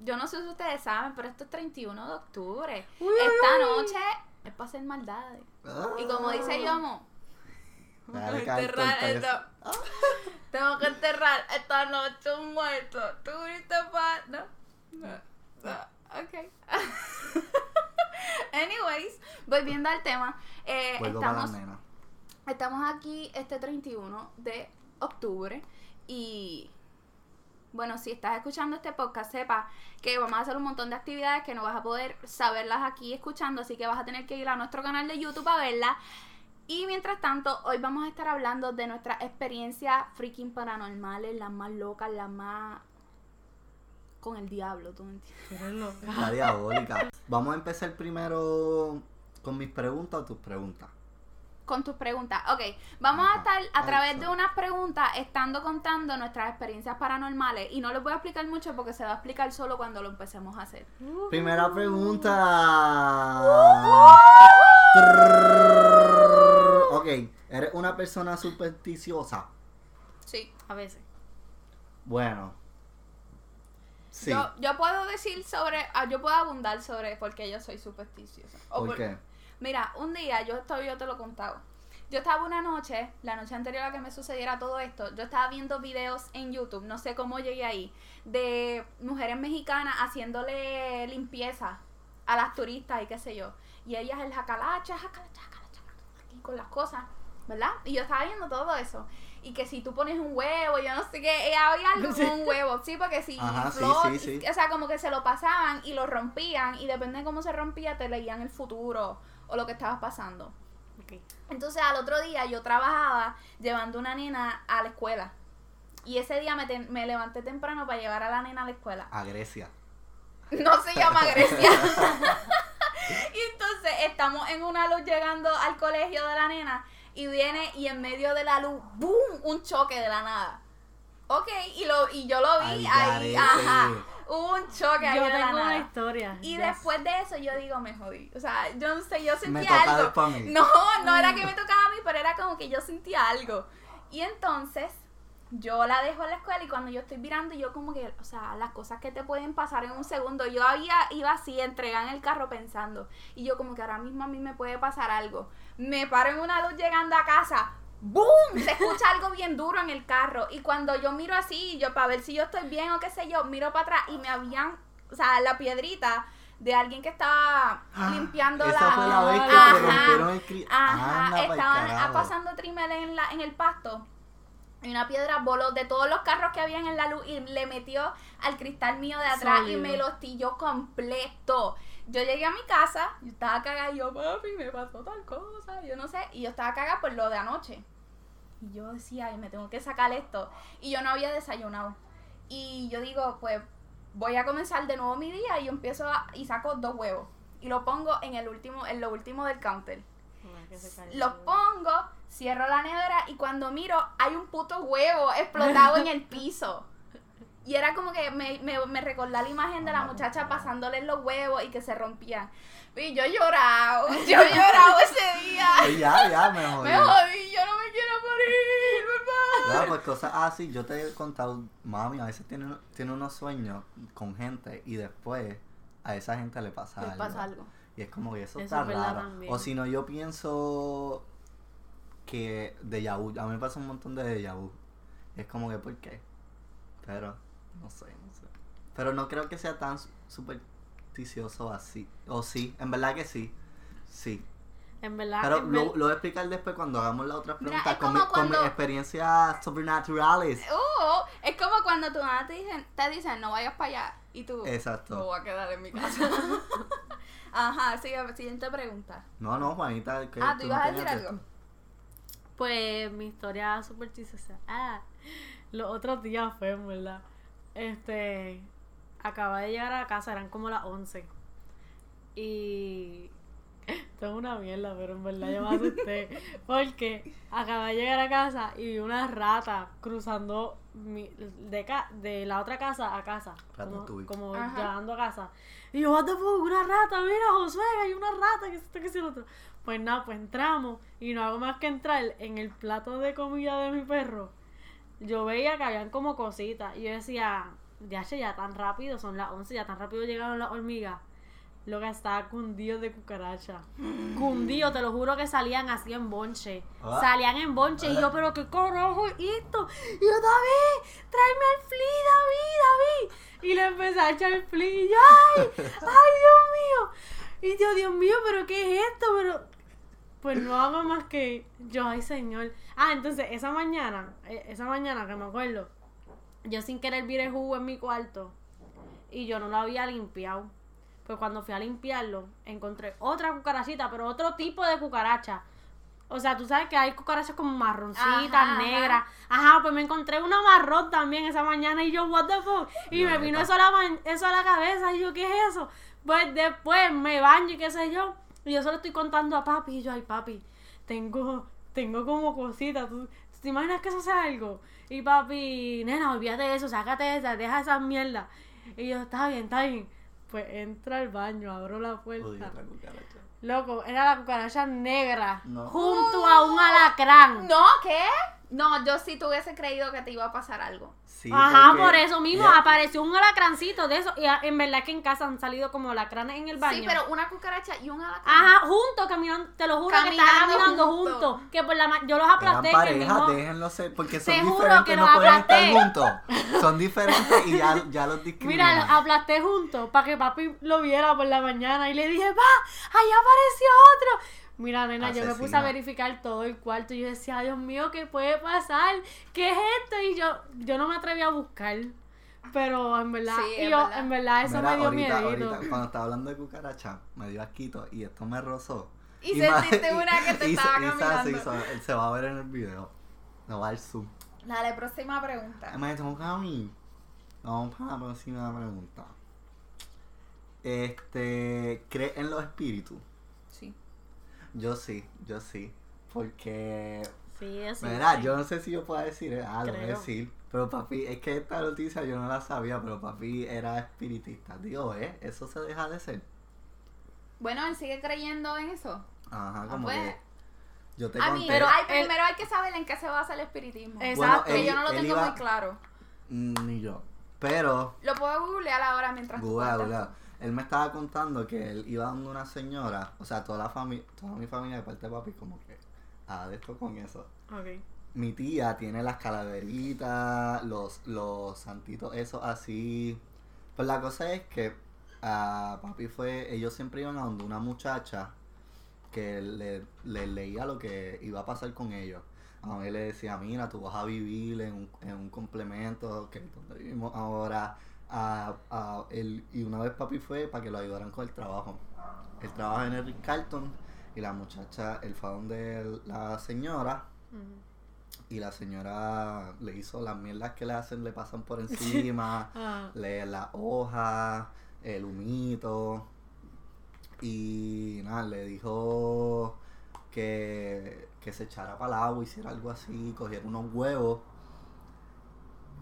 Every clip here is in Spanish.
yo no sé si ustedes saben, pero esto es 31 de octubre. Esta noche es para hacer maldades. Y como dice Yomo, Dale, tengo que enterrar empieza. esto. Tengo que enterrar esta noche un muerto. ¿Tú grito pa? No. No. no. Ok. Anyways, volviendo al tema. eh, para estamos. Estamos aquí este 31 de octubre y bueno, si estás escuchando este podcast, sepa que vamos a hacer un montón de actividades que no vas a poder saberlas aquí escuchando, así que vas a tener que ir a nuestro canal de YouTube a verlas. Y mientras tanto, hoy vamos a estar hablando de nuestras experiencias freaking paranormales, las más locas, las más con el diablo, ¿tú me entiendes? La diabólica. Vamos a empezar primero con mis preguntas o tus preguntas. Con tus preguntas. Ok, vamos a estar a través de unas preguntas estando contando nuestras experiencias paranormales y no les voy a explicar mucho porque se va a explicar solo cuando lo empecemos a hacer. Primera pregunta. Trrr. Ok, ¿eres una persona supersticiosa? Sí. A veces. Bueno. Sí. Yo, yo puedo decir sobre, ah, yo puedo abundar sobre por qué yo soy supersticiosa. O ¿Por qué? Mira, un día yo estoy, yo te lo he contado. Yo estaba una noche, la noche anterior a que me sucediera todo esto, yo estaba viendo videos en YouTube, no sé cómo llegué ahí, de mujeres mexicanas haciéndole limpieza a las turistas y qué sé yo. Y ellas el jacalacha, jacalacha, jacalacha, aquí con las cosas, ¿verdad? Y yo estaba viendo todo eso. Y que si tú pones un huevo, yo no sé qué, eh, había algo con un huevo, sí, porque si Ajá, sí, flor- sí, sí. o sea, como que se lo pasaban y lo rompían y depende de cómo se rompía te leían el futuro o lo que estaba pasando. Entonces al otro día yo trabajaba llevando una nena a la escuela. Y ese día me, me levanté temprano para llevar a la nena a la escuela. A Grecia. No se llama Grecia. y entonces estamos en una luz llegando al colegio de la nena y viene y en medio de la luz, ¡boom! Un choque de la nada. Ok, y, lo, y yo lo vi ahí, ajá. Hubo un choque ahí Yo de la tengo una nada. historia. Y después de eso yo digo, me jodí. O sea, yo no sé, yo sentía Me toca algo. después a mí. No, no era que me tocaba a mí, pero era como que yo sentía algo. Y entonces yo la dejo en la escuela y cuando yo estoy mirando, yo como que, o sea, las cosas que te pueden pasar en un segundo, yo había, iba así, entregada en el carro pensando. Y yo como que ahora mismo a mí me puede pasar algo. Me paro en una luz llegando a casa. ¡Boom! Se escucha algo bien duro en el carro. Y cuando yo miro así, yo para ver si yo estoy bien o qué sé yo, miro para atrás y me habían, o sea, la piedrita de alguien que estaba limpiando Ah, Esa la... fue la vez que Ajá. rompieron el cri... Ajá, Anda pa'l estaban pasando trimel en, la, en el pasto. Y una piedra voló de todos los carros que habían en la luz y le metió al cristal mío de atrás y me lo estilló completo. Yo llegué a mi casa, yo estaba cagada y yo, papi, me pasó tal cosa, yo no sé. Y yo estaba cagada por lo de anoche. Y yo decía, ay, me tengo que sacar esto. Y yo no había desayunado. Y yo digo, pues voy a comenzar de nuevo mi día y yo empiezo a- y saco dos huevos. Y lo pongo en el último, en lo último del counter. Los pongo, cierro la nevera y cuando miro hay un puto huevo explotado en el piso. Y era como que me, me, me recordó la imagen de la muchacha pasándole los huevos y que se rompían. Y yo he llorado, yo he llorado ese día. Ya, ya, me jodí. Me jodí, yo no me quiero morir, papá. No, pues cosas así, yo te he contado, mami, a veces tiene, tiene unos sueños con gente y después a esa gente le pasa Les algo. pasa algo. Y es como que eso, Eso está raro. también. O si no, yo pienso que de vu, a mí me pasa un montón de déjà vu. Es como que, ¿por qué? Pero, no sé, no sé. Pero no creo que sea tan su- supersticioso así. O sí, en verdad que sí. Sí. En verdad. Pero en lo, ver- lo voy a explicar después cuando hagamos la otra pregunta con, mi- con mis cuando- experiencias sobrenaturales. Uh, es como cuando tu mamá te dicen, te dicen no vayas para allá y tú Exacto. me voy a quedar en mi casa. Ajá, sigue, siguiente pregunta. No, no, Juanita. que Ah, ¿tú tú ibas no a decir algo? esto. Pues mi historia supersticiosa. Ah, los otros días fue, en verdad. Este. Acaba de llegar a casa, eran como las 11. Y. Tengo una mierda, pero en verdad yo me asusté. Porque acabé de llegar a casa y vi una rata cruzando mi, de, ca- de la otra casa a casa. Como, como llegando a casa. Y yo, what the fuck, una rata, mira, Josué, hay una rata, que esto, que es el otro. Pues nada, pues entramos y no hago más que entrar en el plato de comida de mi perro. Yo veía que habían como cositas y yo decía, ya ya tan rápido, son las 11, ya tan rápido llegaron las hormigas. Lo que estaba cundido de cucaracha. Cundido, te lo juro que salían así en bonche. Ah. Salían en bonche. Y yo, pero qué carajo es esto. Y yo, David, tráeme el flea, David, David. Y le empecé a echar el flea. Y yo, ay, ay, Dios mío. Y yo, Dios mío, pero qué es esto, pero. Pues no hago más que yo, ay señor. Ah, entonces esa mañana, eh, esa mañana que me acuerdo, yo sin querer viré jugo en mi cuarto y yo no lo había limpiado. Pues cuando fui a limpiarlo, encontré otra cucarachita, pero otro tipo de cucaracha. O sea, tú sabes que hay cucarachas como marroncitas, Ajá, negras. Ajá, pues me encontré una marrón también esa mañana y yo, what the fuck. Y me vino eso a, la eso a la cabeza y yo, ¿qué es eso? Pues después me baño y qué sé yo. Y yo solo estoy contando a papi y yo, ay papi, tengo, tengo como cositas. ¿Tú, ¿Te imaginas que eso sea algo? Y papi, nena, olvídate de eso, sácate esa, deja esas mierdas. Y yo, está bien, está bien. Pues entra al baño, abro la puerta. Odio la cucaracha. Loco, era la cucaracha negra No. junto a un alacrán. ¿No? ¿Qué? No, yo sí tuviese creído que te iba a pasar algo. Sí, Ajá, porque- por eso mismo apareció un alacrancito de eso. Y en verdad que en casa han salido como alacranes en el baño. Sí, pero una cucaracha y un alacrán. Ajá, juntos caminando, te lo juro que estaban Caminando caminando juntos. Que por la ma- yo los Eran aplasté parejas, mismo. déjenlo ser, porque son Te juro diferentes, que no los pueden estar aplasté. juntos. Son diferentes y ya, ya los discriminan. Mira, los aplasté juntos para que papi lo viera por la mañana y le dije, va, ahí apareció otro. Mira, nena, yo me puse a verificar todo el cuarto y yo decía, Dios mío, ¿qué puede pasar? ¿Qué es esto? Y yo, yo no me atreví a buscar. Pero en verdad, Sí, y es yo, verdad. en verdad, eso Mira, me dio ahorita, miedo. ahorita, cuando estaba hablando de cucaracha, me dio asquito y esto me rozó. Y sentiste una que te y- estaba caminando. sí, se- se va a ver en el video. No va al zoom. Dale, próxima pregunta. Imagínate, a mí. Vamos para la próxima pregunta. Este, ¿cree en los espíritus? Yo sí, yo sí. Porque, Sí, eso. mira, yo no sé si yo puedo decir, eh, ah, lo voy a Creo. decir. Pero papi, es que esta noticia yo no la sabía, pero papi era espiritista. Digo, ¿eh? Eso se deja de ser. Bueno, él sigue creyendo en eso. Ajá, como pues. que yo te A conté. mí, Pero ay, él- primero hay que saber en qué se basa el espiritismo. Exacto. que él- yo no lo tengo iba- muy claro. Mm, Ni yo. Pero, Lo puedo googlear ahora mientras. Google. Él me estaba contando que él iba dando una señora, o sea, toda la familia, toda mi familia de parte de papi, como que, ah, de esto con eso. Ok. Mi tía tiene las calaveritas, los, los santitos, esos así. Pues la cosa es que ah, papi fue, ellos siempre iban a donde una muchacha que le, le leía lo que iba a pasar con ellos. A mí le decía, mira, tú vas a vivir en un, en un complemento, que es donde vivimos ahora. A, a él, y una vez papi fue para que lo ayudaran con el trabajo. Él trabaja en el Carlton y la muchacha, él fue a donde la señora y la señora le hizo las mierdas que le hacen, le pasan por encima, Ah, le la hoja, el humito. Y nada, le dijo que, que se echara para el agua, hiciera algo así, cogiera unos huevos,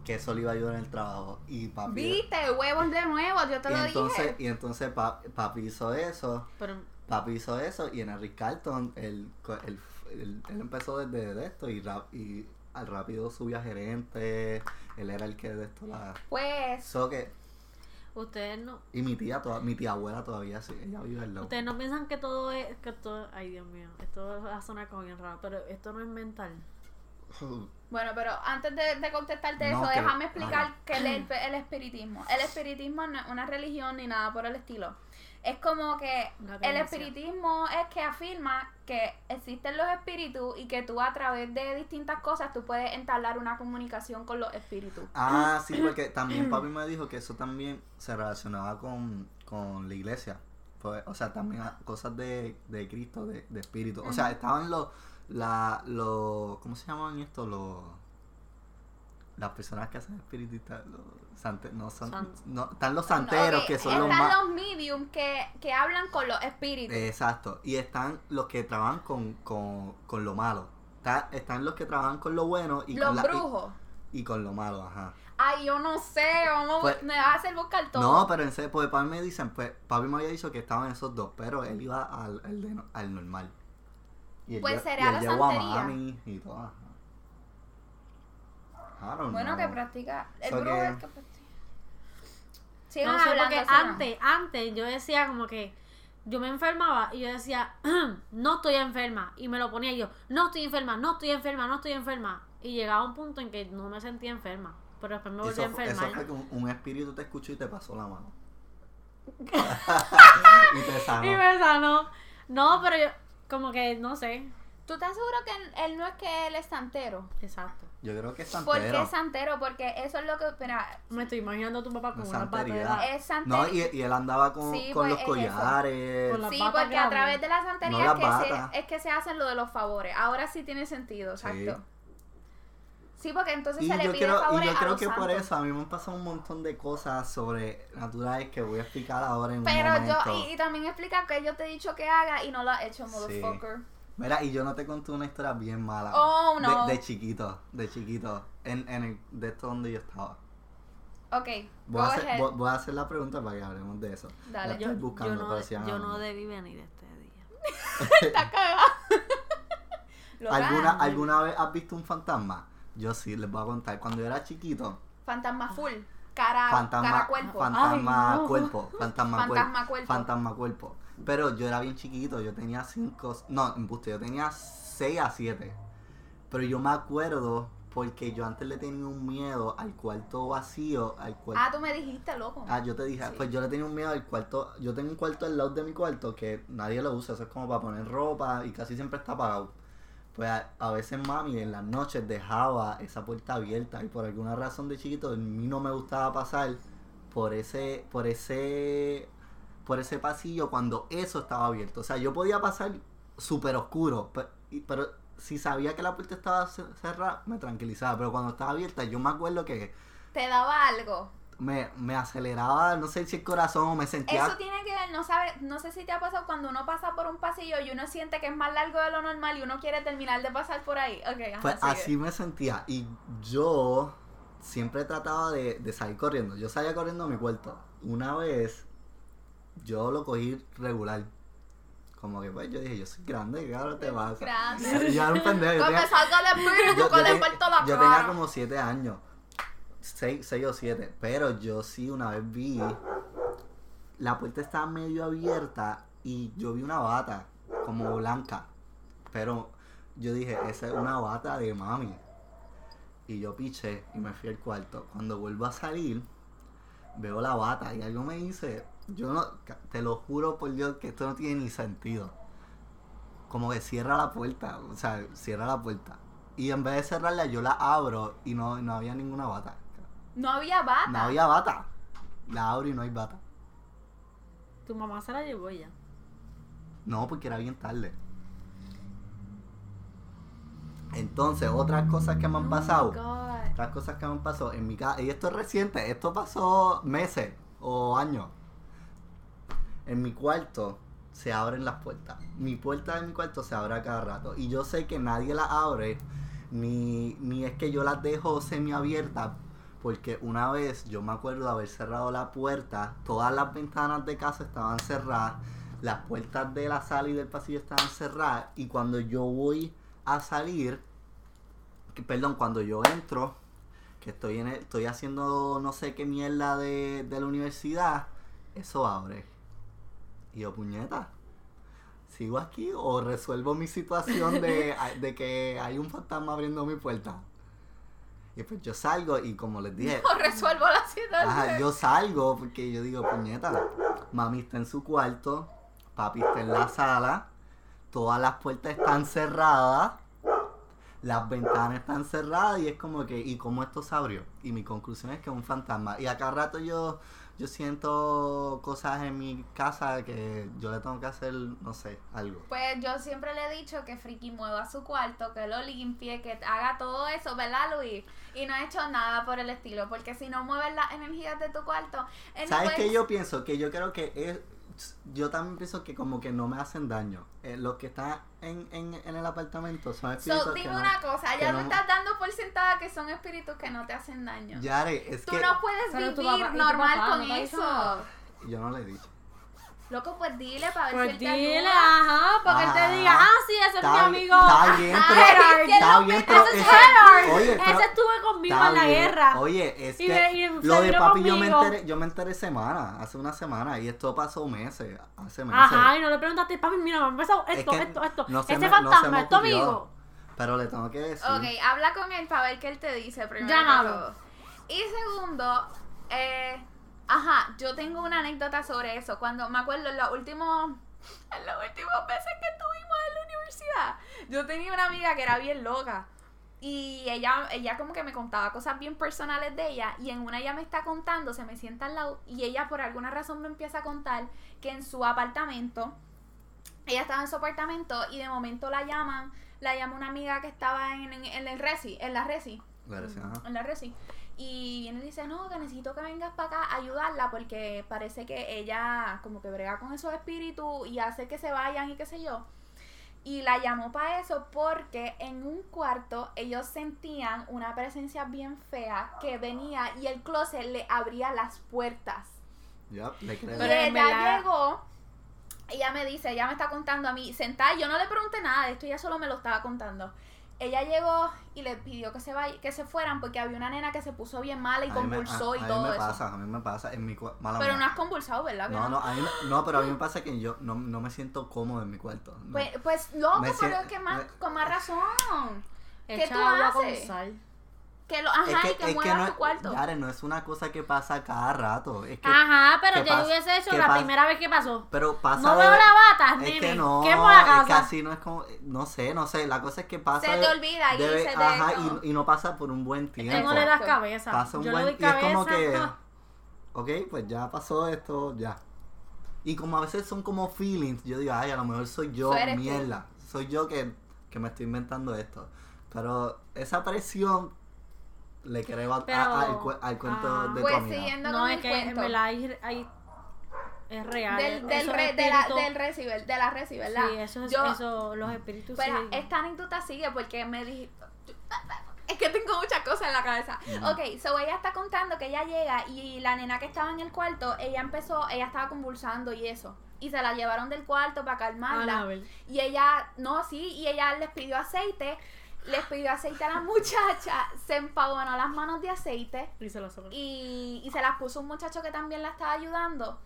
que eso le iba a ayudar en el trabajo. Y papi. Viste, huevos de nuevo, yo te y lo entonces, dije. y entonces pa- papi hizo eso. pero Papi hizo eso y en el Rick Carlton él, él, él- él empezó desde de esto y, ra- y al rápido subía gerente, él era el que de esto la... Pues, So que, ustedes no, y mi tía, toda, mi tía abuela todavía sí, ella vive al lado. ustedes no piensan que todo es, que todo, ay Dios mío, esto va a sonar como bien raro, pero esto no es mental. Bueno, pero antes de, de contestarte No, eso, que- déjame explicar ajá. qué es el, el espiritismo. El espiritismo no es una religión ni nada por el estilo. Es como que el espiritismo es que afirma que existen los espíritus y que tú a través de distintas cosas tú puedes entablar una comunicación con los espíritus. Ah, sí, porque también papi me dijo que eso también se relacionaba con, con la iglesia. Pues, o sea, también cosas de, de Cristo, de, de espíritu. O sea, estaban los, la, los, ¿cómo se llaman estos? Los, las personas que hacen espiritistas, los sante- no son, San- no, están los santeros que son los están los medium que, que hablan con los espíritus. Exacto, y están los que trabajan con, con, con lo malo. Está- están los que trabajan con lo bueno y, los con, la- brujos. y con lo malo, ajá. Ay, yo no sé, vamos, Pues- me vas a hacer buscar todo. No, pero en serio, porque papi me dicen, pues papi me había dicho que estaban esos dos, pero él iba al, al, de al normal. Y Pues lle- será y la llevó a santería. mami y don't bueno, que practica. El So brujo que- es que practica. Sigan No sé, hablando, porque antes, antes yo decía como que yo me enfermaba y yo decía, no estoy enferma. Y me lo ponía yo, no estoy enferma, no estoy enferma, no estoy enferma. Y llegaba un punto en que no me sentía enferma. Pero después me volví Eso, a eso enfermar. fue que un, un espíritu te escuchó y te pasó la mano. y te sanó. Y me sanó. No, pero yo, como que, no sé. ¿Tú estás seguro que él, no es que él es santero? Exacto. Yo creo que es ¿Por qué santero. es santero? Porque eso es lo que. Mira, Me estoy imaginando a tu papá con una santería. patera. es santero. No, y, y él andaba con, Sí, con pues, los es collares. Con la- Sí, Las porque batas a grandes. través de la santería No es, las que se, es que se hacen lo de los favores. Ahora sí tiene sentido, exacto. Sí, porque entonces Y se le pide creo, favores y yo creo que por eso a mí me han pasado un montón de cosas sobrenaturales que voy a explicar ahora en un Pero momento. yo, y, y también explica que yo te he dicho que haga y no lo has hecho, Sí. motherfucker. Mira, y yo no te conté una historia bien mala. Oh, no. De, de chiquito, de chiquito. En, en el, de esto donde yo estaba. Ok, Voy go a, hacer, ahead. voy, voy a hacer la pregunta para que hablemos de eso. Dale. La estoy Yo, buscando, yo no, pero de- sí, yo no debí venir este día. Está cagada. Lo ¿Alguna. ¿Alguna vez has visto un fantasma? Yo sí, les voy a contar. Cuando yo era chiquito, Fantasma full. Cara, fantasma, cara cuerpo. fantasma Ay, no. cuerpo, fantasma, Fantasma cuerpo, cuerpo. fantasma cuerpo. Pero yo era bien chiquito, yo tenía cinco, no, embuste, yo tenía 6 a 7. Pero yo me acuerdo porque yo antes le tenía un miedo al cuarto vacío, al cuarto... Ah, tú me dijiste, loco. Ah, yo te dije, Sí. pues yo le tenía un miedo al cuarto, yo tengo un cuarto al lado de mi cuarto que nadie lo usa, eso es como para poner ropa y casi siempre está apagado. Pues a, veces mami en las noches dejaba esa puerta abierta y por alguna razón de chiquito a mí no me gustaba pasar por ce por ese, por ese pasillo cuando eso estaba abierto. O sea, yo podía pasar súper oscuro, pe- y- pero si sabía que la puerta estaba ce- cerrada, me tranquilizaba, pero cuando estaba abierta yo me acuerdo que Te daba algo. Me, me aceleraba, no sé si el corazón o me sentía... Eso tiene que ver, no sabes, no sé si te ha pasado cuando uno pasa por un pasillo y uno siente que es más largo de lo normal y uno quiere terminar de pasar por ahí. Ajá, Pues sigue. así me sentía. Y yo siempre trataba de, de salir corriendo. Yo salía corriendo a mi cuarto. Una vez yo lo cogí regular. Como que pues yo dije, yo soy grande, ¿qué ahora te pasa? Grande. Yo era un pendejo. Yo tenía, yo- yo ten- yo tenía como 7 años. 6, o 7. Pero yo sí una vez vi. La puerta estaba medio abierta y yo vi una bata como blanca. Pero yo dije, esa es una bata de mami. Y yo piché y me fui al cuarto. Cuando vuelvo a salir, veo la bata y algo me dice, yo no, te lo juro por Dios que esto no tiene ni sentido. Como que cierra la puerta, o sea, cierra la puerta. Y en vez de cerrarla, yo la abro y no, no había ninguna bata. No había bata. No había bata. La abro y no hay bata. Tu mamá se la llevó ya. No, porque era bien tarde. Entonces, otras cosas que me han Oh my pasado. God. Otras cosas que me han pasado en mi casa. Y esto es reciente, esto pasó meses o años. En mi cuarto se abren las puertas. Mi puerta de mi cuarto se abre a cada rato. Y yo sé que nadie la abre, ni, ni es que yo las dejo semiabiertas. Porque una vez yo me acuerdo de haber cerrado la puerta, todas las ventanas de casa estaban cerradas, las puertas de la sala y del pasillo estaban cerradas. Y cuando yo voy a salir, que- perdón, cuando yo entro, que estoy en el- estoy haciendo no sé qué mierda de, de la universidad, eso abre. Y yo, puñeta, ¿sigo aquí o resuelvo mi situación de, de que hay un fantasma abriendo mi puerta? Y pues yo salgo y como les dije, No resuelvo la situación. Ajá, yo salgo porque yo digo, puñeta, mami está en su cuarto, papi está en la sala, todas las puertas están cerradas, las ventanas están cerradas y es como que, ¿y cómo esto se abrió? Y mi conclusión es que es un fantasma. Y acá rato yo yo siento cosas en mi casa que yo le tengo que hacer, no sé, algo. Pues yo siempre le he dicho que Friki mueva su cuarto, que lo limpie, que haga todo eso, ¿verdad, Luis? Y no ha hecho nada por el estilo, porque si no mueves las energías de tu cuarto, él no ¿Sabes puede- qué yo pienso? Que yo creo que es, yo también pienso que como que no me hacen daño. Eh, los que están en, en, en el apartamento son espíritus So, que dime no- una cosa, ya no- tú estás dando por sentada que son espíritus que no te hacen daño. Yare, es Tú que no puedes vivir papá- normal papá con no te eso. yo no le he dicho. Loco, pues dile para ver Pues si él te dile, ayuda. ajá, para que él te diga, ah, sí, ese es mi Está, amigo. está bien, pero, es que está no bien, pero ese es Gerard. oye, pero- ese estuvo conmigo en la bien. guerra. Oye, es Y que me- y se lo de papi yo me enteré, yo me enteré semana, hace una semana, y esto pasó meses, hace meses. Ajá, y no le preguntaste, papi, mira, me ha empezado Es esto, que esto, esto. no se Ese me- no fantasma, me es tu ocurrió. amigo. Pero le tengo que decir. Ok, habla con él para ver qué él te dice primero. Llámalo. Y segundo, eh, ajá, yo tengo una anécdota sobre eso. Cuando me acuerdo en los últimos, en las últimas veces que estuvimos en la universidad, yo tenía una amiga que era bien loca. Y ella, ella como que me contaba cosas bien personales de ella. Y en una ella me está contando, se me sienta al lado. Y ella por alguna razón me empieza a contar que en su apartamento, ella estaba en su apartamento y de momento la llaman, la llama una amiga que estaba en, en, en el Resi, en la Resi, Le decía, ajá. en la Resi. Y viene y dice, no, que necesito que vengas para acá a ayudarla porque parece que ella como que brega con esos espíritus y hace que se vayan y qué sé yo. Y la llamó para eso porque en un cuarto ellos sentían una presencia bien fea que venía y el closet le abría las puertas. Ya, le creo. Pero y ella verdad- llegó, ella me dice, ella me está contando a mí, sentada, yo no le pregunté nada de esto, ella solo me lo estaba contando. Ella llegó y le pidió que se vaya, que se fueran porque había una nena que se puso bien mala y A me- convulsó a- y a mí todo me eso. pasa, a mí me pasa en mi cua- mala Pero no has convulsado, ¿verdad? No, no, a mí no, pero a mí me pasa que yo no, no me siento cómodo en mi cuarto. no. Pues, pues loco, pero es que más, me- con más razón. ¿Qué tú agua con haces? sal. Que lo, ajá, es que, y que es que muevas no, tu es- cuarto. Yare, no es una cosa que pasa cada rato. Es que, Ajá, pero ¿qué yo hubiese hecho ¿Qué la primera vez que pasó. Pero pasa No veo la bata, Es nene. que no, la es que casa. así no es como, no sé, no sé, la cosa es que pasa Se te olvida y se te- ajá, y, y no pasa por un buen tiempo. Tengo le das cabeza. Pasa un yo buen y es como que, ok, pues ya pasó esto, ya. Y como a veces son como feelings, yo digo, ay, a lo mejor soy yo, eres tú. mierda. Soy yo que, que me estoy inventando esto. Pero esa presión le creo a- al, cu- al cuento ah. de tu Pues amiga. siguiendo No, con es el que en cuento. verdad hay, hay- es real. del, del, re- de la, del reci, ¿ver- de la reci, ¿verdad? Sí, eso es Yo- eso, los espíritus Pero sí. esta anécdota sigue porque me dijiste. Es que tengo muchas cosas en la cabeza. Ujú. Ok, so ella está contando que ella llega y la nena que estaba en el cuarto, ella empezó, ella estaba convulsando y eso. Y se la llevaron del cuarto para calmarla. Anabel. Y ella, no, sí, y ella les pidió aceite, les pidió aceite a la muchacha, se empavonó las manos de aceite Y se lo sobró. y, y se las puso un muchacho que también la estaba ayudando.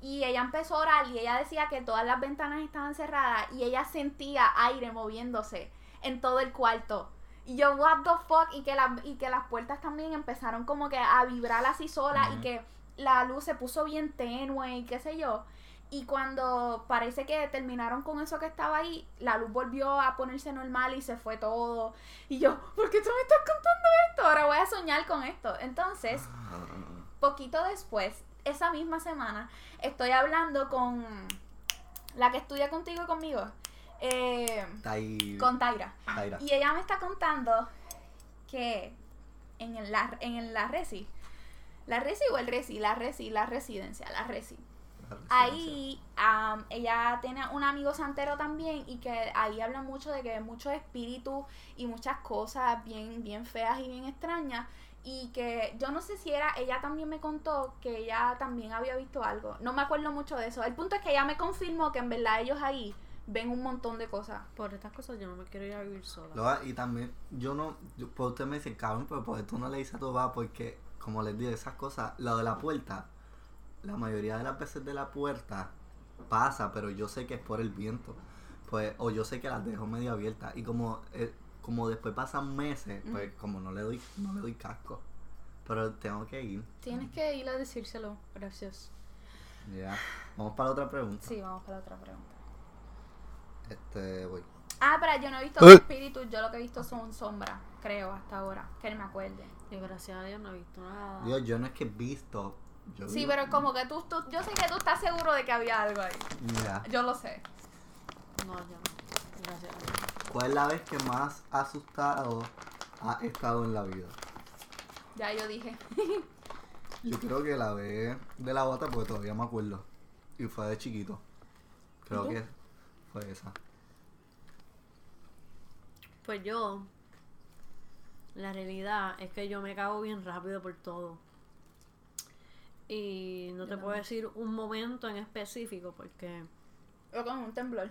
Y ella empezó a orar y ella decía que todas las ventanas estaban cerradas y ella sentía aire moviéndose en todo el cuarto. Y yo, what the fuck, y que, la- y que las puertas también empezaron como que a vibrar así solas y que la luz se puso bien tenue y qué sé yo. Y cuando parece que terminaron con eso que estaba ahí, la luz volvió a ponerse normal y se fue todo. Y yo, ¿por qué tú me estás contando esto? Ahora voy a soñar con esto. Entonces, poquito después, esa misma semana, estoy hablando con la que estudia contigo y conmigo, eh, con Taira. Taira. Y ella me está contando que en el- la, en el- la resi, la resi o el resi, la resi, la residencia, la resi. Ahí am, ella tiene un amigo santero también y que ahí habla mucho de que hay muchos espíritus y muchas cosas bien, bien feas y bien extrañas. Y que yo no sé si era, ella también me contó que ella también había visto algo. No me acuerdo mucho de eso. El punto es que ella me confirmó que en verdad ellos ahí ven un montón de cosas. Por estas cosas yo no me quiero ir a vivir sola. Loa, y también, yo no, yo, pues usted me dice, cabrón, pero porque tú no le dices a tu papá, porque, como les digo, esas cosas, lo de la puerta, la mayoría de las veces de la puerta pasa, pero yo sé que es por el viento, pues, o yo sé que las dejo medio abiertas, y como, eh, como después pasan meses, pues, como no le doy, no le doy casco, pero tengo que ir, Tienes que ir a decírselo. Gracias. ya, vamos para la otra pregunta, Sí, vamos para la otra pregunta. este, voy, Ah, pero yo no he visto Eh. espíritus, yo lo que he visto son sombras, creo, hasta ahora, que no me acuerde. Y gracias a Dios no he visto nada. Dios, yo no es que he visto, Yo Sí, digo- pero como que tú, tú, yo sé que tú estás seguro de que había algo ahí. Ya. Yo lo sé. No, yo no. Gracias. ¿Cuál es la vez que más asustado ha estado en la vida? Ya yo dije. Yo creo que la vez de la bota porque todavía me acuerdo. Y fue de chiquito. Creo que fue esa. Pues yo, la realidad es que yo me cago bien rápido por todo. Y no te puedo decir un momento en específico porque O con un temblor.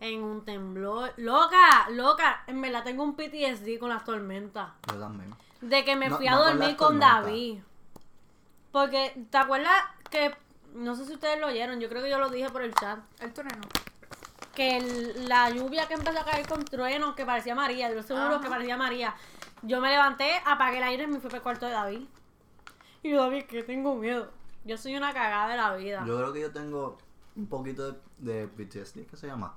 en un temblor, loca, loca, en verdad tengo un PTSD con las tormentas. Yo también. De que me No- fui a no dormir con. David. Porque, ¿te acuerdas que, no sé si ustedes lo oyeron, yo creo que yo lo dije por el chat, El trueno. que el- la lluvia que empezó a caer con truenos, que parecía María, yo seguro Ajá. que parecía María. Yo me levanté, apagué el aire y me fui para el cuarto de David. Y yo, David, que tengo miedo. Yo soy una cagada de la vida. Yo creo que yo tengo un poquito de, de PTSD, ¿qué se llama?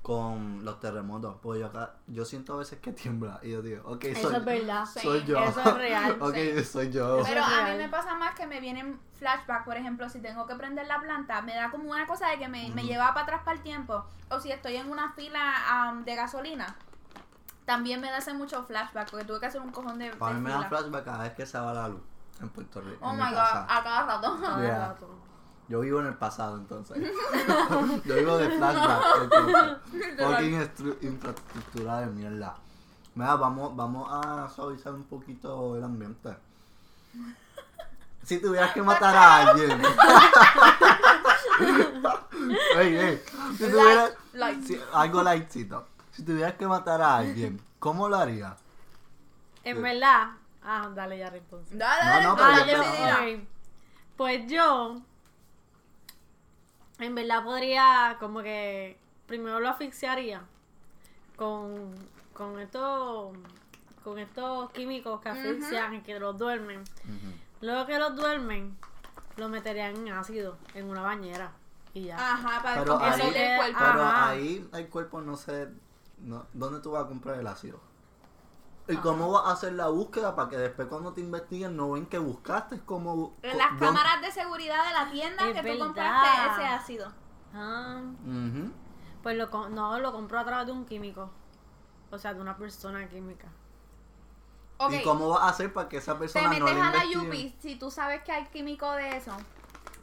Con los terremotos. Porque yo acá, yo siento a veces que tiembla. Y yo digo, ok, Eso soy, es verdad. Sí, soy yo. eso es real, ok, sí. soy yo. Pero a mí me pasa más que me vienen flashbacks, por ejemplo, si tengo que prender la planta, me da como una cosa de que me, me lleva para atrás para el tiempo. O si estoy en una fila de gasolina, también me da ese mucho flashback, porque tuve que hacer un cojón de, Para de mí me da flashback cada vez que se va la luz en Puerto Rico. Oh en my god, casa. a cada rato. Cada Yeah. rato. Yo vivo en el pasado entonces. yo vivo de flashback. entonces. Fucking estru- infraestructura de mierda. Mira, vamos, vamos a suavizar un poquito el ambiente. Si tuvieras que matar a alguien. ey, ey. Si tuvieras, Light, light. si- algo lightcito. Si tuvieras que matar a alguien, ¿cómo lo harías? En verdad. Ah, dale ya entonces. Dale, No, no, dale, dale, yo. Pues yo, en verdad podría, como que, primero lo asfixiaría con, con estos, con estos químicos que asfixian y que los duermen. Luego que los duermen, lo meterían en ácido, en una bañera y ya. Ajá, para Pero ahí- el cuerpo. Pero Ajá. ahí el cuerpo no sé. No, ¿Dónde tú vas a comprar el ácido? ¿Y cómo vas a hacer la búsqueda para que después cuando te investiguen no ven que buscaste? Como, En las ¿dónde- cámaras de seguridad de la tienda Es que tú verdad. compraste ese ácido. Ah, pues lo, no, lo compró a través de un químico. O sea, de una persona química. Ok, ¿Y cómo vas a hacer para que esa te persona no metes le a la? Yupi, si tú sabes que hay químico de eso,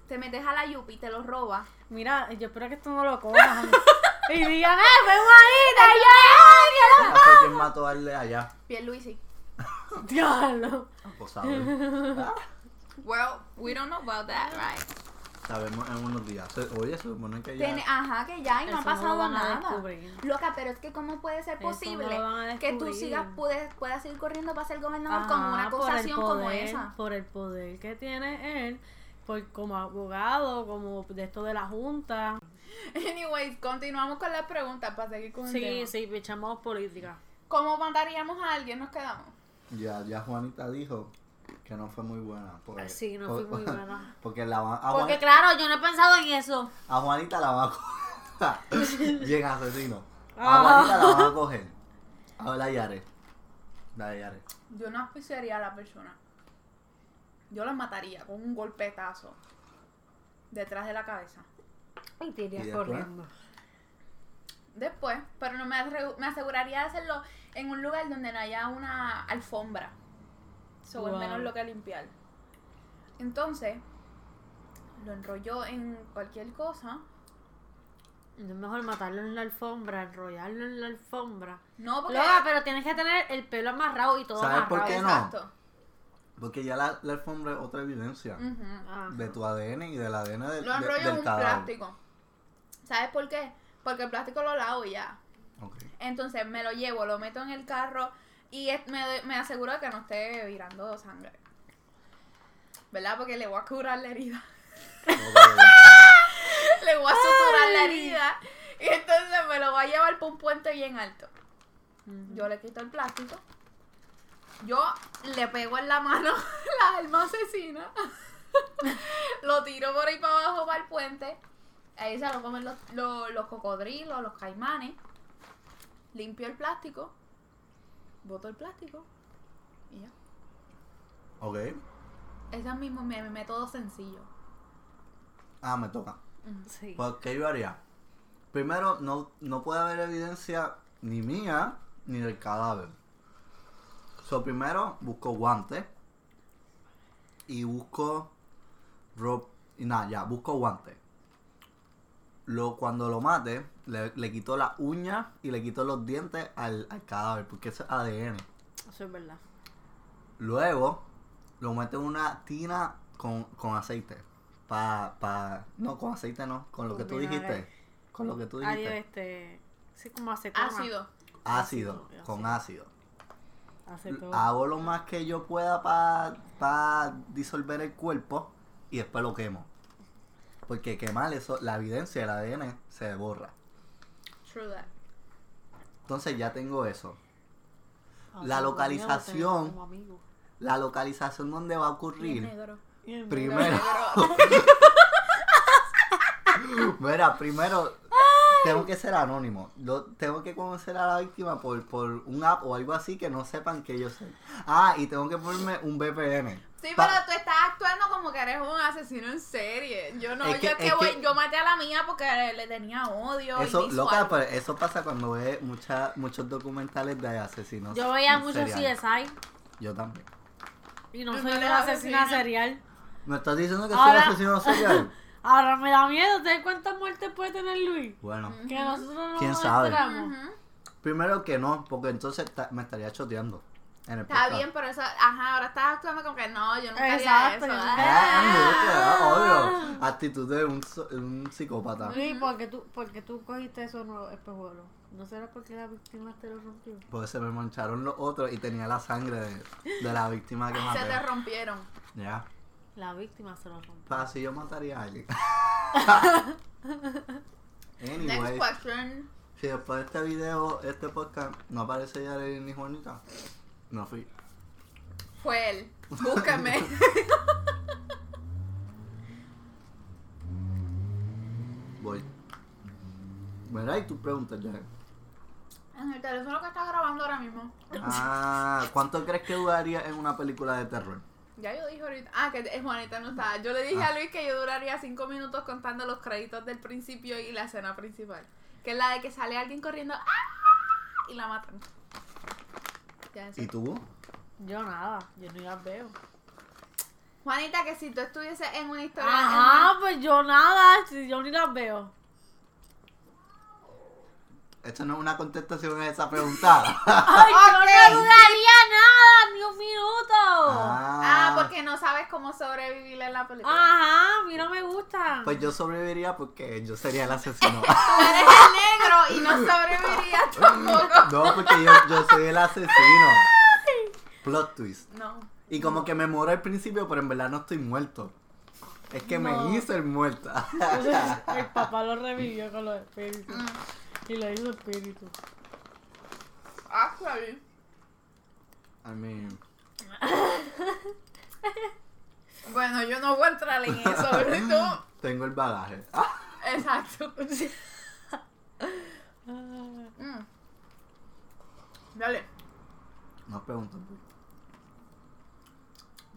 te metes a la Yupi y te lo robas. Mira, yo espero que esto no lo cojan. y digan, ¡eh, fue Juanita! Y yo, Ah, fue quien mató a él de allá. Pierluisi. Diablo. Pues sabe. Well, we don't know about that, right? sabemos en unos días. Se- Oye, se supone que ya... Tiene- ajá, que ya y no ha no lo pasado van a nada. descubrir. Loca, pero es que cómo puede ser Eso no posible lo van a que tú descubrir. sigas puedes, puedas ir corriendo para ser gobernador con Ajá, una por el acusación como poder- esa? Por el poder que tiene él, por, como abogado, como de esto de la Junta. Anyways, continuamos con las preguntas para seguir con el Sí, tema. sí, echamos política. ¿Cómo mandaríamos a alguien? Nos quedamos. Ya, ya Juanita dijo que no fue muy buena. Porque, Sí, no fue muy buena. Porque la van Porque claro, yo no he pensado en eso. a Juanita la van a coger. Bien asesino. A Ah. Juanita la van a coger. A la Yare. La Yare. Yo no auspiciaría a la persona. Yo la mataría con un golpetazo detrás de la cabeza. Y te irías ¿Y después? corriendo. Después, pero no me, me aseguraría de hacerlo en un lugar donde no haya una alfombra. Es Wow. menos lo que limpiar. Entonces, lo enrolló en cualquier cosa. Es mejor matarlo en la alfombra, enrollarlo en la alfombra. No, porque. Pero tienes que tener el pelo amarrado y todo ¿Sabes por amarrado. qué no? Exacto. Porque ya la, la alfombra es otra evidencia. Ajá. De tu ADN y del ADN del, Lo de- enrollo en un cadáver. plástico. ¿Sabes por qué? Porque el plástico lo lavo y ya. Entonces me lo llevo, lo meto en el carro y me, me aseguro de que no esté virando sangre. ¿Verdad? Porque le voy a curar la herida. le voy a suturar la herida. Y entonces me lo voy a llevar por un puente bien alto. Yo le quito el plástico. Yo le pego en la mano la alma asesina. lo tiro por ahí para abajo para el puente. Ahí se lo comen los, los, los cocodrilos, los caimanes. Limpio el plástico. Boto el plástico. Y ya. Ok. Ese es mi, mi- mi método sencillo. Ah, me toca. Sí. Pues, ¿qué yo haría? Primero, no, no puede haber evidencia ni mía ni del cadáver. So, primero, busco guantes. Y busco rope. Y nada, ya, busco guantes. Lo, cuando lo mate, le, le quito las uñas y le quito los dientes al, al cadáver, porque eso es ADN. Eso es verdad. Luego, lo meto en una tina con, con aceite. Pa, pa, no, con aceite no, con lo Con que tú vinagre. dijiste. Con lo que tú dijiste. este. Sí, como acetona. Ácido. Ácido, Ácido, con ácido. Hago lo más que yo pueda para disolver el cuerpo y después lo quemo. Porque quemar eso, la evidencia del ADN se borra. True that. Entonces ya tengo eso. Ah, la localización. La localización donde va a ocurrir. negro. Primero. Mira, primero tengo que ser anónimo. Yo tengo que conocer a la víctima por, por un app o algo así que no sepan que yo soy. Ah, y tengo que ponerme un VPN. Sí, Pa- pero tú estás actuando como que eres un asesino en serie. Yo no, Es que- yo es que es voy, que- yo maté a la mía porque le tenía odio. Eso, y loca, pero eso pasa cuando ve mucha, muchos documentales de asesinos. Yo veía mucho seriales. CSI Yo también. y no No soy una asesina serial. ¿Me estás diciendo que Ahora- soy asesino serial? Ahora me da miedo. ¿Sabes cuántas muertes puede tener Luis? Bueno, Que nosotros no ¿Quién nos sabe? primero que no, porque entonces me estaría choteando. En el Está podcast. bien, pero eso, ajá, ahora estás actuando como que no, yo nunca haría Exacto, eso. yo Ah. Ah, ah, obvio. Actitud de un, un psicópata. Sí, porque tú, porque tú cogiste esos espejuelos. ¿No será porque la víctima te lo rompió? Pues se me mancharon los otros y tenía la sangre de, de la víctima que Se te maté. rompieron. Ya. La víctima se lo rompió. Para si yo mataría a alguien. Next anyway, question. si después de este video, este podcast, no aparece ya ni Juanita, no fui. Fue él. Búscame. Voy. Mira, y tú preguntas ya. en el teléfono que estás grabando ahora mismo. Ah, ¿cuánto crees que duraría en una película de terror? Ya yo dije ahorita. Ah, que es Juanita no estaba. Yo le dije Ah. a Luis que yo duraría cinco minutos contando los créditos del principio y la escena principal. Que es la de que sale alguien corriendo ¡ah! y la matan. Ya. ¿Y tú? Yo nada, yo ni las veo. Juanita, que si tú estuvieses en una historia. Ajá, pues yo nada, si yo ni las veo. Esto no es una contestación a esa pregunta. Ay, yo Ok. no duraría nada, ni un minuto. Ah, porque no sabes cómo sobrevivir en la película. Ajá, a mí no me gusta. Pues yo sobreviviría porque yo sería el asesino. Tú eres el negro y no sobrevivirías tampoco. no, porque yo, yo soy el asesino. Plot twist. No. Y como que me muero al principio, pero en verdad no estoy muerto. Es que No. me hice el muerta. El papá lo revivió con los espíritus. Y le hizo espíritu. Actually. I mean, Bueno, yo no voy a entrar en eso, ¿verdad? Tú- tengo el bagaje. Ah, Exacto. Mm. Dale. no pregunto.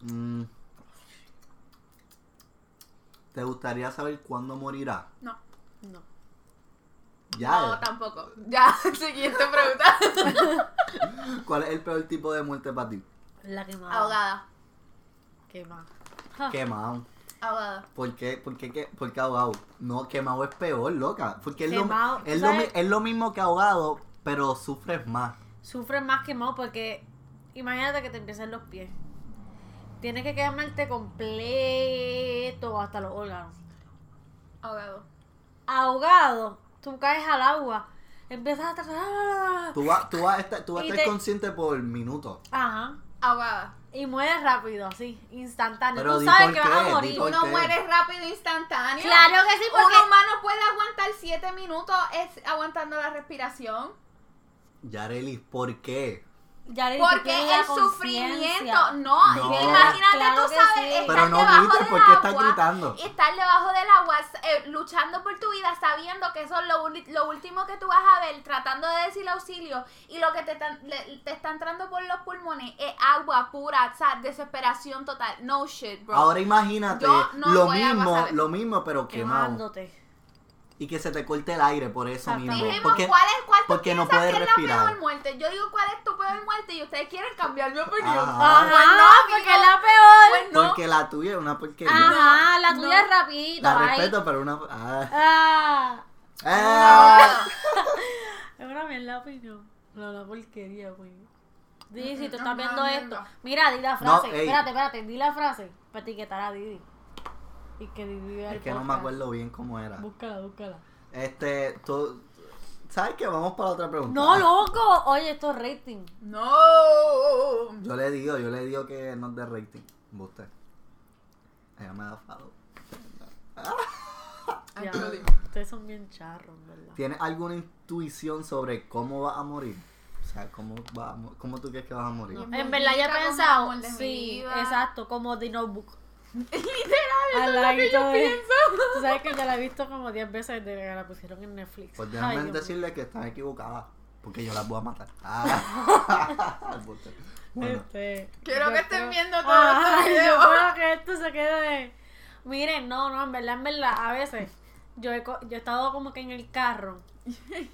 Mm. ¿Te gustaría saber cuándo morirá? No. No. Ya. No, tampoco. Ya, siguiente pregunta. ¿Cuál es el peor tipo de muerte para ti? La quemada. Ahogada. Quemada. Quemado. Ahogada. ¿Por qué? ¿Por qué, qué- por qué ahogado? No, quemado es peor, loca. Porque es, Quemado, lo, es, ¿tú lo, es lo mismo que ahogado, pero sufres más. Sufres más quemado porque imagínate que te empiezan los pies. Tienes que quemarte completo hasta los órganos. Ahogado. Ahogado, tú caes al agua, empiezas a tratar. Tú vas, tú vas a estar, tú vas a estar te- consciente por minutos. Ajá. Ahogada. Y mueres rápido, así, instantáneo. Pero tú sabes que qué, vas a morir. Uno qué? muere rápido e instantáneo. Claro que sí, porque Un humano puede aguantar 7 minutos es aguantando la respiración. Yarelis, ¿por qué? Ya le dije, Porque el sufrimiento, no, imagínate Claro tú sabes, sí. estar Pero no debajo grites, del ¿por qué estás agua, gritando? Estar debajo del agua, eh, luchando por tu vida, sabiendo que eso es lo, lo último que tú vas a ver, tratando de decir auxilio, y lo que te, están- le- te está entrando por los pulmones es agua pura, o sea, desesperación total. No shit, bro. Ahora imagínate Yo no lo voy a mismo, pasar- lo mismo, pero quemado. Quemándote. Y que se te corte el aire por eso Exacto. mismo. Dijimos Porque, cuál es cuál tú porque no piensas puedes que es respirar. la peor muerte. Yo digo cuál es tu peor muerte y ustedes quieren cambiar mi opinión. Ajá. Ajá, Pues no, porque es la peor. Pues no. porque la tuya es una porquería. Ajá, la No. tuya es rapidito. La ay. respeto, pero una. Ah. Ah, Ah. es una mierda opinión. No, una porquería, güey. Di, si tú estás viendo esto. Mira, di la No, frase. ey. espérate, espérate, di la frase. Para etiquetar a Didi. Y que Didi vea el Es que no me acuerdo bien cómo era. Búscala, búscala. Este, tú. ¿Sabes qué? Vamos para otra pregunta. No, loco. Oye, esto es rating. No. Yo le digo, yo le digo que no es de rating. Usted. Ella me da follow. Ay, Ya, te lo digo. ustedes son bien charros, ¿verdad? ¿Tienes alguna intuición sobre cómo vas a morir? O sea, ¿cómo, va a mo- cómo tú crees que vas a morir? No, En verdad ya he pensado. Sí, exacto, como The Notebook. Literal, Al eso es lo que yo pienso. Tú sabes que ya la he visto como 10 veces desde que la pusieron en Netflix. Pues déjame decirle que están equivocadas. Porque yo las voy a matar. Ah. bueno, Este, Quiero que estén creo- viendo todo Ay, este video. Yo creo que esto se quede. Miren, no, no, en verdad, en verdad, a veces yo he, co- yo he estado como que en el carro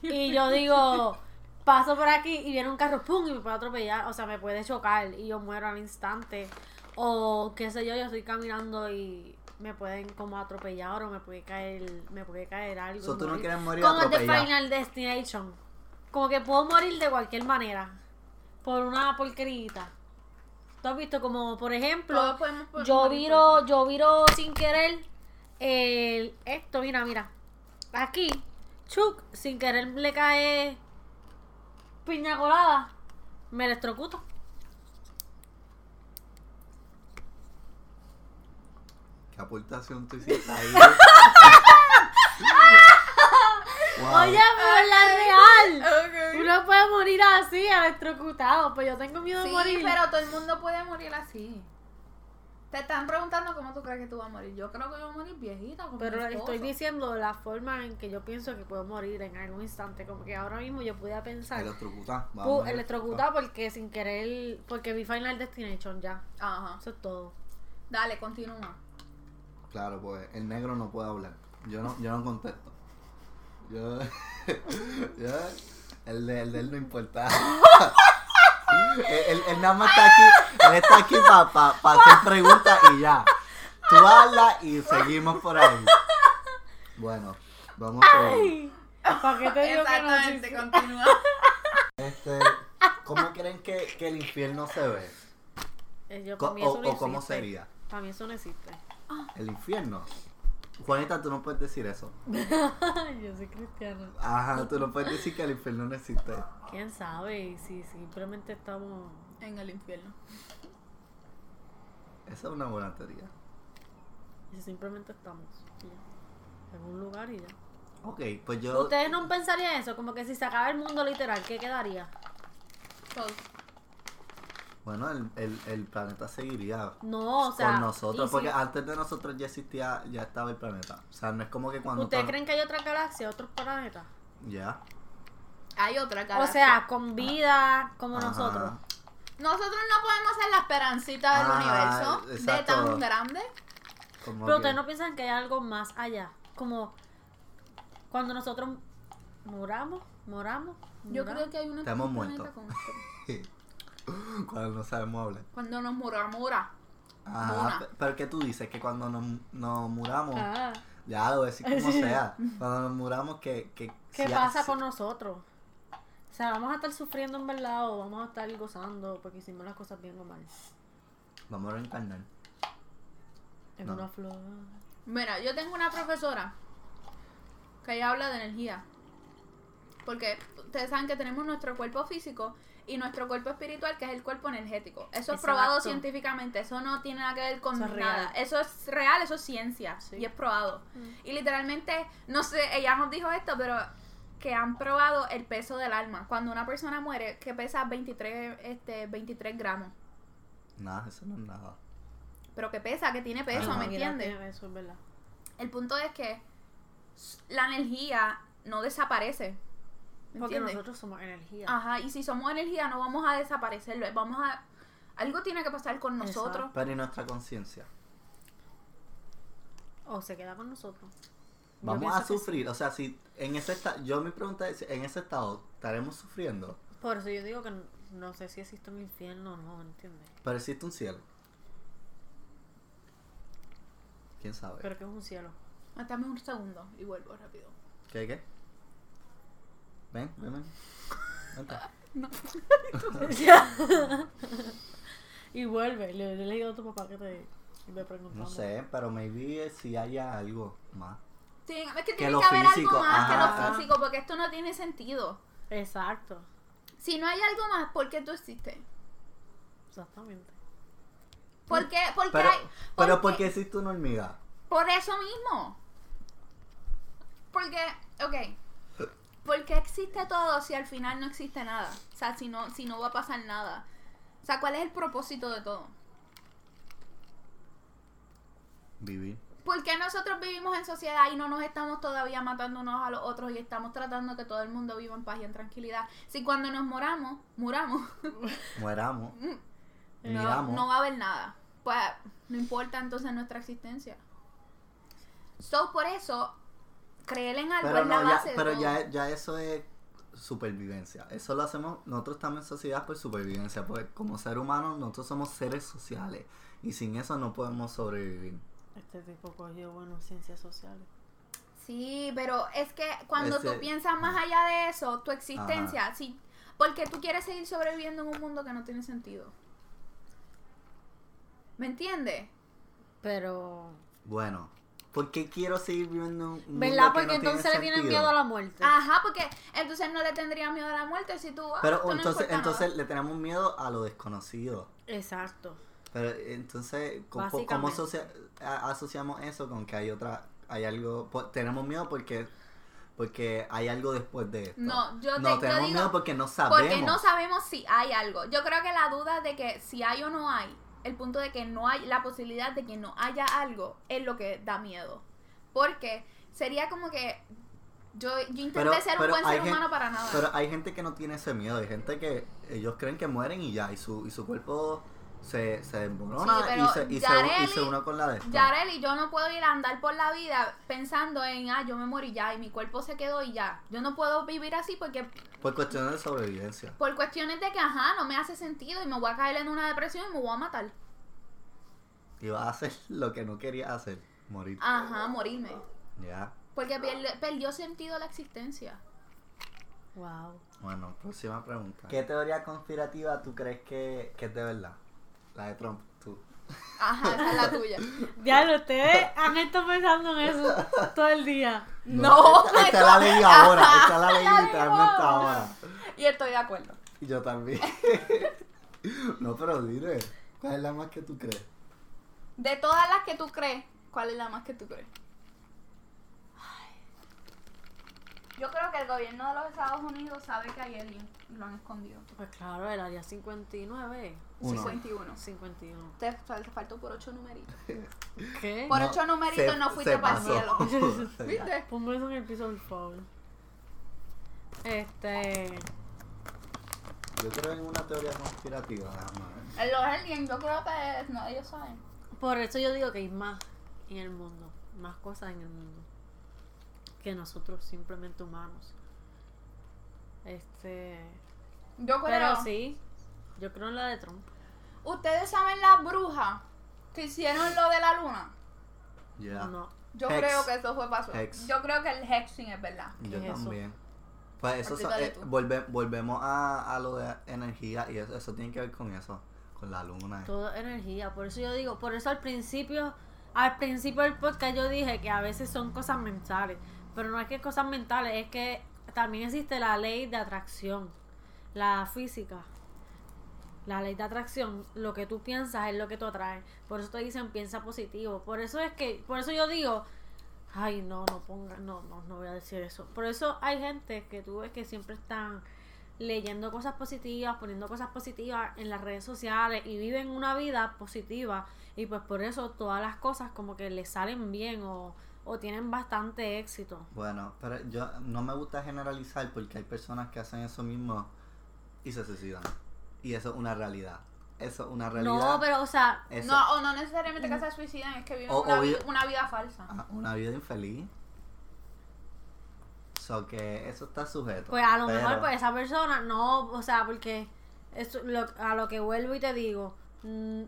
y yo digo, paso por aquí y viene un carro, ¡pum! y me puede atropellar, o sea, me puede chocar y yo muero al instante. O qué sé yo, yo estoy caminando y me pueden como atropellar o me puede caer, me puede caer algo. So, tú no morir. quieres morir Como el de. Final Destination. Como que puedo morir de cualquier manera. Por una porquerita. ¿Tú has visto? Como, por ejemplo, yo viro, yo viro sin querer el, esto, mira, mira. Aquí, chuc, sin querer le cae piña colada. Me electrocuto. ¿Qué aportación tú hiciste ahí? Wow. Oye, pero la real. Ok. Uno puede morir así, electrocutado. Pues yo tengo miedo de Sí, morir. pero todo el mundo puede morir así. Te están preguntando cómo tú crees que tú vas a morir. Yo creo que yo voy a morir viejita. Con Pero mi estoy diciendo la forma en que yo pienso que puedo morir en algún instante. Como que ahora mismo yo pudiera pensar. Electrocutar. vamos, electrocutar porque sin querer. Porque vi Final Destination ya. Ajá. Eso es todo. Dale, continúa. Claro, pues el negro no puede hablar. Yo no, yo no contesto. Yo. yo el, de, el de él no importa. él, él- él nada más está aquí. Él está aquí para hacer preguntas y ya. Tú hablas y seguimos por ahí. Bueno, vamos a ver. ¿Para qué te digo que no? Exactamente, sí. continúa. Este, ¿Cómo creen que, que el infierno se ve? Eh, yo, Co- para mí o, o cómo sería? Para mí eso no existe. El infierno. Juanita, tú no puedes decir eso. yo soy cristiana. Ajá, tú no puedes decir que el infierno no existe. ¿Quién sabe? Si simplemente estamos. En el infierno. Esa es una buena teoría. Si simplemente estamos. ya. En un lugar y ya. Ok, pues yo. ¿Ustedes no pensarían eso? Como que si se acaba el mundo literal, ¿qué quedaría? Todo. Bueno, el, el, el planeta seguiría No, o sea. con nosotros, si- porque antes de nosotros ya existía, ya estaba el planeta. O sea, no es como que cuando. ¿Ustedes creen que hay otra galaxia, otros planetas? Ya. Hay otra cara. O sea, con vida como Ajá. nosotros. Nosotros no podemos ser la esperancita del Ajá, universo. De tan grande. Como Pero que- ustedes no piensan que hay algo más allá. Como cuando nosotros moramos, moramos. Yo creo que hay una Estamos muertos. con- Cuando no sabemos hablar. Cuando nos. Ajá, Muna. pe- pero ¿qué tú dices? Que cuando nos, nos muramos, Ah, ya lo voy a decir como sea. Cuando nos muramos, que. que ¿Qué si- pasa con nosotros? O sea, ¿vamos a estar sufriendo en verdad o vamos a estar gozando porque hicimos las cosas bien o mal? Vamos a reencarnar. En No. una flor. Mira, yo tengo una profesora que ella habla de energía. Porque ustedes saben que tenemos nuestro cuerpo físico y nuestro cuerpo espiritual, que es el cuerpo energético. Eso es probado científicamente. Eso no tiene nada que ver con Eso es nada. real. Eso es real, eso es ciencia. Sí. Y es probado. Mm. Y literalmente, no sé, ella nos dijo esto, pero que han probado el peso del alma. Cuando una persona muere, que pesa 23, este, 23 gramos. Nada, eso no es nada. Pero que pesa, que tiene peso, Ajá. ¿me entiendes? tiene Eso es verdad. El punto es que la energía no desaparece. ¿Me Porque entiendes? nosotros somos energía. Ajá, y si somos energía no vamos a desaparecerlo, vamos a... Algo tiene que pasar con Exacto. nosotros. Pero y nuestra conciencia. O se queda con nosotros. Vamos a sí. sufrir, o sea, si en ese estado, yo mi pregunta es, en ese estado, ¿estaremos sufriendo? Por eso yo digo que no sé si existe un infierno o no, ¿entiendes? Pero existe un cielo. ¿Quién sabe? Pero que es un cielo. Dame un segundo y vuelvo rápido. ¿Qué, qué? Ven, ven, ven. Vente. y vuelve. Le, le he leído a tu papá que te me preguntando. No sé, pero maybe si haya algo más. Sí, es que Que tiene lo que haber físico, algo más ajá. que lo físico, porque esto no tiene sentido. Exacto. Si no hay algo más, ¿por qué tú existes? Exactamente. ¿Por qué? Porque Pero, hay, pero ¿por porque- qué existe una hormiga? Por eso mismo. Porque, ok. ¿Por qué existe todo si al final no existe nada? O sea, si no, si no va a pasar nada. O sea, ¿cuál es el propósito de todo? Vivir. ¿Por qué nosotros vivimos en sociedad y no nos estamos todavía matando unos a los otros y estamos tratando que todo el mundo viva en paz y en tranquilidad? Si cuando nos moramos, muramos, Mueramos. no, no va a haber nada. Pues no importa entonces nuestra existencia. So, por eso, creer en algo Pero es la no, ya, base de pero todo. ya, ya eso es supervivencia. Eso lo hacemos, nosotros estamos en sociedad por supervivencia, porque como ser humano nosotros somos seres sociales y sin eso no podemos sobrevivir. Este tipo cogió, bueno, ciencias sociales. Sí, pero es que cuando Ese- tú piensas más allá de eso, tu existencia, sí, porque tú quieres seguir sobreviviendo en un mundo que no tiene sentido. ¿Me entiendes? Pero. Bueno, ¿por qué quiero seguir viviendo en un mundo ¿Verdad? que Porque no tiene entonces le tienen sentido? miedo a la muerte. Ajá, porque entonces no le tendría miedo a la muerte si tú... ah, Pero no entonces, entonces nada. le tenemos miedo a lo desconocido. Exacto. Pero entonces, ¿cómo, cómo Básicamente. asocia- a- asociamos eso con que hay otra, hay algo, tenemos miedo porque, porque hay algo después de esto? No, yo te- No, yo tenemos digo- miedo porque no sabemos. Porque no sabemos si hay algo. Yo creo que la duda de que si hay o no hay, el punto de que no hay, la posibilidad de que no haya algo, es lo que da miedo. Porque sería como que yo, yo intenté Pero- ser un buen ser humano para nada. Pero hay gente que no tiene ese miedo, hay gente que ellos creen que mueren y ya, y su, y su cuerpo se, se desmorona Sí, y, se, y, se, y se une con la de esta. Yareli, yo no puedo ir a andar por la vida pensando en, ah, yo me morí ya y mi cuerpo se quedó y ya. Yo no puedo vivir así porque Por cuestiones de sobrevivencia. por cuestiones de que, ajá, no me hace sentido y me voy a caer en una depresión y me voy a matar. Y vas a hacer lo que no querías hacer, morir. Ajá, morirme. Ya. Porque perdió sentido la existencia. Wow. Bueno, próxima pregunta. ¿Qué teoría conspirativa tú crees que, que es de verdad? La de Trump, tú. Ajá, esa es la tuya. Ya, ustedes han estado pensando en eso todo el día. No, esta, esta la leí ahora, esta la leí literalmente ahora. Y estoy de acuerdo. Y yo también. no, pero dile, ¿cuál es la más que tú crees? De todas las que tú crees, ¿cuál es la más que tú crees? Yo creo que el gobierno de los Estados Unidos sabe que hay alien y lo han escondido. Pues claro, el área 59. Uno. 51. 51. Te, te faltó por ocho numeritos. ¿Qué? Por No, ocho numeritos se- no fuiste para el cielo. ¿Viste? Pongo eso en el piso, por favor. Este. Yo creo en una teoría conspirativa. En Los aliens, yo creo que no, ellos saben. Por eso yo digo que hay más en el mundo. Más cosas en el mundo. Que nosotros simplemente humanos. Este. Yo creo. Pero sí. Yo creo en la de Trump. ¿Ustedes saben las brujas que hicieron lo de la luna? Ya. No. Yo Hex. creo que eso fue paso. Hex. Yo creo que el hexing es verdad. Yo también. Pues eso so- eh, volve- volvemos a, a lo de energía y eso, eso tiene que ver con eso, con la luna. Todo es energía. Por eso yo digo, por eso al principio, al principio del podcast yo dije que a veces son cosas mentales. Pero no es que cosas mentales, es que también existe la ley de atracción, la física. La ley de atracción, lo que tú piensas es lo que tú atraes. Por eso te dicen piensa positivo. Por eso es que, por eso yo digo, Ay, no, no ponga, no, no, no voy a decir eso. Por eso hay gente que tú ves que siempre están leyendo cosas positivas, poniendo cosas positivas en las redes sociales y viven una vida positiva y pues por eso todas las cosas como que les salen bien o, o tienen bastante éxito. Bueno, pero yo no me gusta generalizar porque hay personas que hacen eso mismo y se suicidan. Y eso es una realidad. Eso es una realidad. No, pero o sea, Eso- No, o no necesariamente que se suicidan, es que viven O- una, o vi- vi- una vida falsa. Ah, una vida infeliz. So que eso está sujeto. pues a lo Pero- mejor pues esa persona no, o sea, porque eso, lo- a lo que vuelvo y te digo, mm,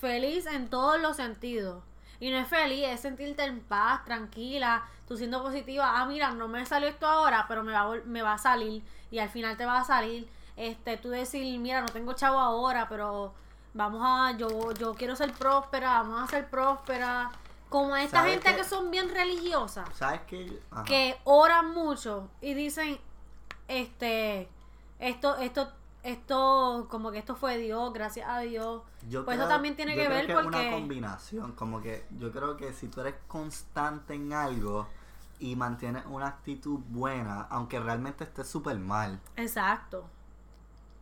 feliz en todos los sentidos. Y no es feliz, es sentirte en paz, tranquila, tú siendo positiva. Ah, mira, no me salió esto ahora, pero me va, me va a salir. Y al final te va a salir. Este, tú decir, mira, no tengo chavo ahora, pero vamos a, yo, yo quiero ser próspera, vamos a ser próspera. Como esta ¿Sabes gente que son bien religiosas ¿Sabes qué? Ajá. que oran mucho y dicen este esto esto esto como que esto fue Dios gracias a Dios Yo pues eso creo- también tiene yo que creo ver que es porque una combinación, como que yo creo que si tú eres constante en algo y mantienes una actitud buena, aunque realmente estés súper mal, exacto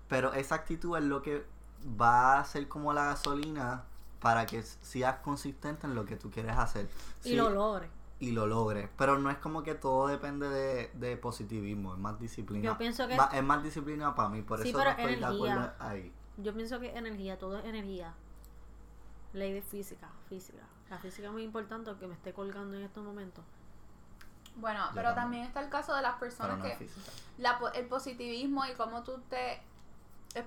pero esa actitud es lo que va a ser como la gasolina para que seas consistente en lo que tú quieres hacer. y Sí, lo logre y lo logres. Pero no es como que todo depende de, de positivismo, es más disciplina. Yo pienso que- Va- es más disciplina para mí, por Sí, eso pero no estoy de acuerdo ahí. yo pienso que energía todo es energía ley de física física la física es muy importante aunque me esté colgando en estos momentos Bueno, Yo pero también. también está el caso de las personas no que la el positivismo y cómo tú te eh,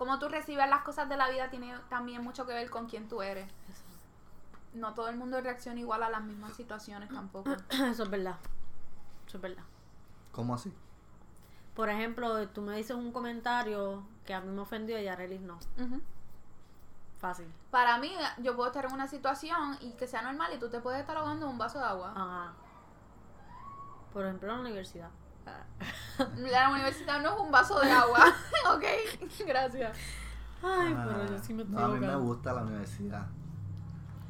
cómo tú recibes las cosas de la vida tiene también mucho que ver con quién tú eres. No todo el mundo reacciona igual a las mismas situaciones tampoco. eso es verdad eso es verdad ¿Cómo así? por ejemplo tú me dices un comentario que a mí me ofendió y a Relis no fácil Para mí, yo puedo estar en una situación y que sea normal y tú te puedes estar ahogando en un vaso de agua. Ajá. Por ejemplo, en la universidad. La universidad no es un vaso de agua. ok, gracias. Ay, Ah, pero yo sí me estoy no, a mí me gusta la universidad.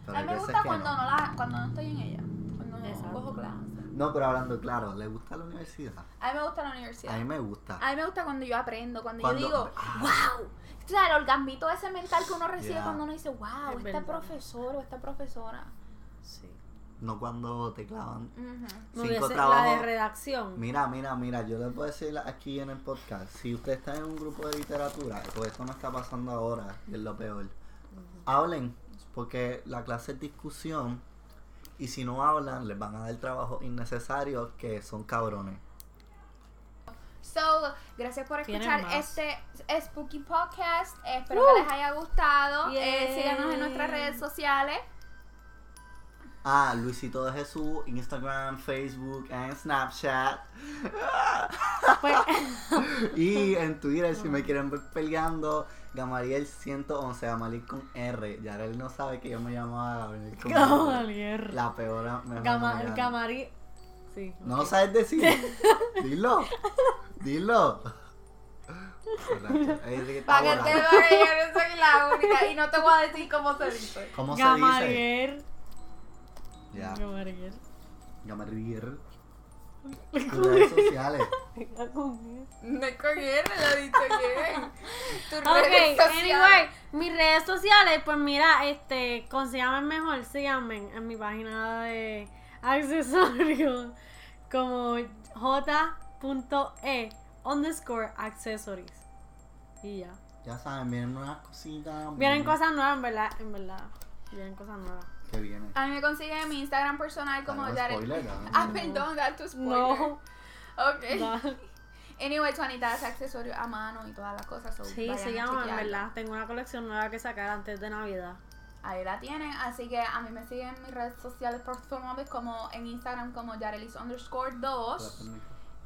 Pero A mí me gusta cuando no. no. la, cuando no estoy en ella. Cuando no Exacto. cojo clases. No, pero hablando claro, ¿le gusta la universidad? A mí me gusta la universidad. A mí me gusta. A mí me gusta cuando yo aprendo, cuando, Cuando- yo digo, ah. wow. O sea, el orgasmito ese mental que uno recibe Yeah. cuando uno dice, wow, Es este verdad. profesor o esta profesora. Sí. No cuando te clavan Ujú. Me cinco la de trabajos. redacción. Mira, mira, mira, yo les puedo decir aquí en el podcast, si usted está en un grupo de literatura, pues esto no está pasando ahora, y es lo peor. Hablen, porque la clase es discusión, y si no hablan, les van a dar trabajos innecesarios que son cabrones. So, gracias por escuchar este Spooky Podcast. Espero Uh. que les haya gustado. Eh, Yay. síganos en nuestras redes sociales. Ah, Luisito de Jesús, Instagram, Facebook, and Snapchat. Pues, Y en Twitter, si me quieren ver peleando, Gamaliel 111, Gamaliel con R. Ya él no sabe que yo me llamaba Gamaliel con R. Gamaliel. La peor. mejor Gama- manera. el camarí. Sí. No lo sabes decir. Dilo. Dilo. Para que te yo no soy la única. Y no te voy a decir cómo se dice. ¿Cómo se dice? Ya. Gamaliel. Tus redes sociales. No es con R, lo diste bien. Tus Ok, redes sociales. anyway, mis redes sociales, pues mira, este, consíganme mejor, síganme en mi página de accesorios como j.e underscore accessories. Y ya. Ya saben, vienen unas cositas. Vienen cosas nuevas, en verdad, en verdad. Vienen cosas nuevas. Que vienen. A mí me consiguen en mi Instagram personal como Jared. spoiler, dale. Ah, perdón, da tu spoiler. No. Ok. Anyway, Juanita hace accesorios a mano y todas las cosas. so Sí, se a llama, en chequearla. verdad. Tengo una colección nueva que sacar antes de Navidad. Ahí la tienen, así que a mí me siguen en mis redes sociales personales como en Instagram como Yarelis underscore 2.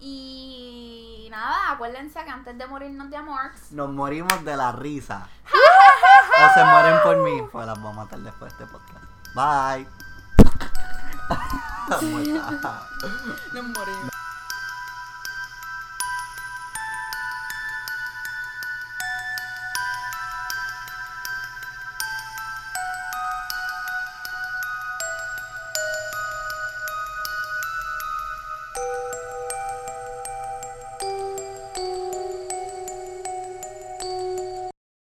Y nada, acuérdense que antes de morirnos de amor, Nos morimos de la risa. o se mueren por mí. Pues las voy a matar después de este podcast. Bye. Muerta. nos morimos.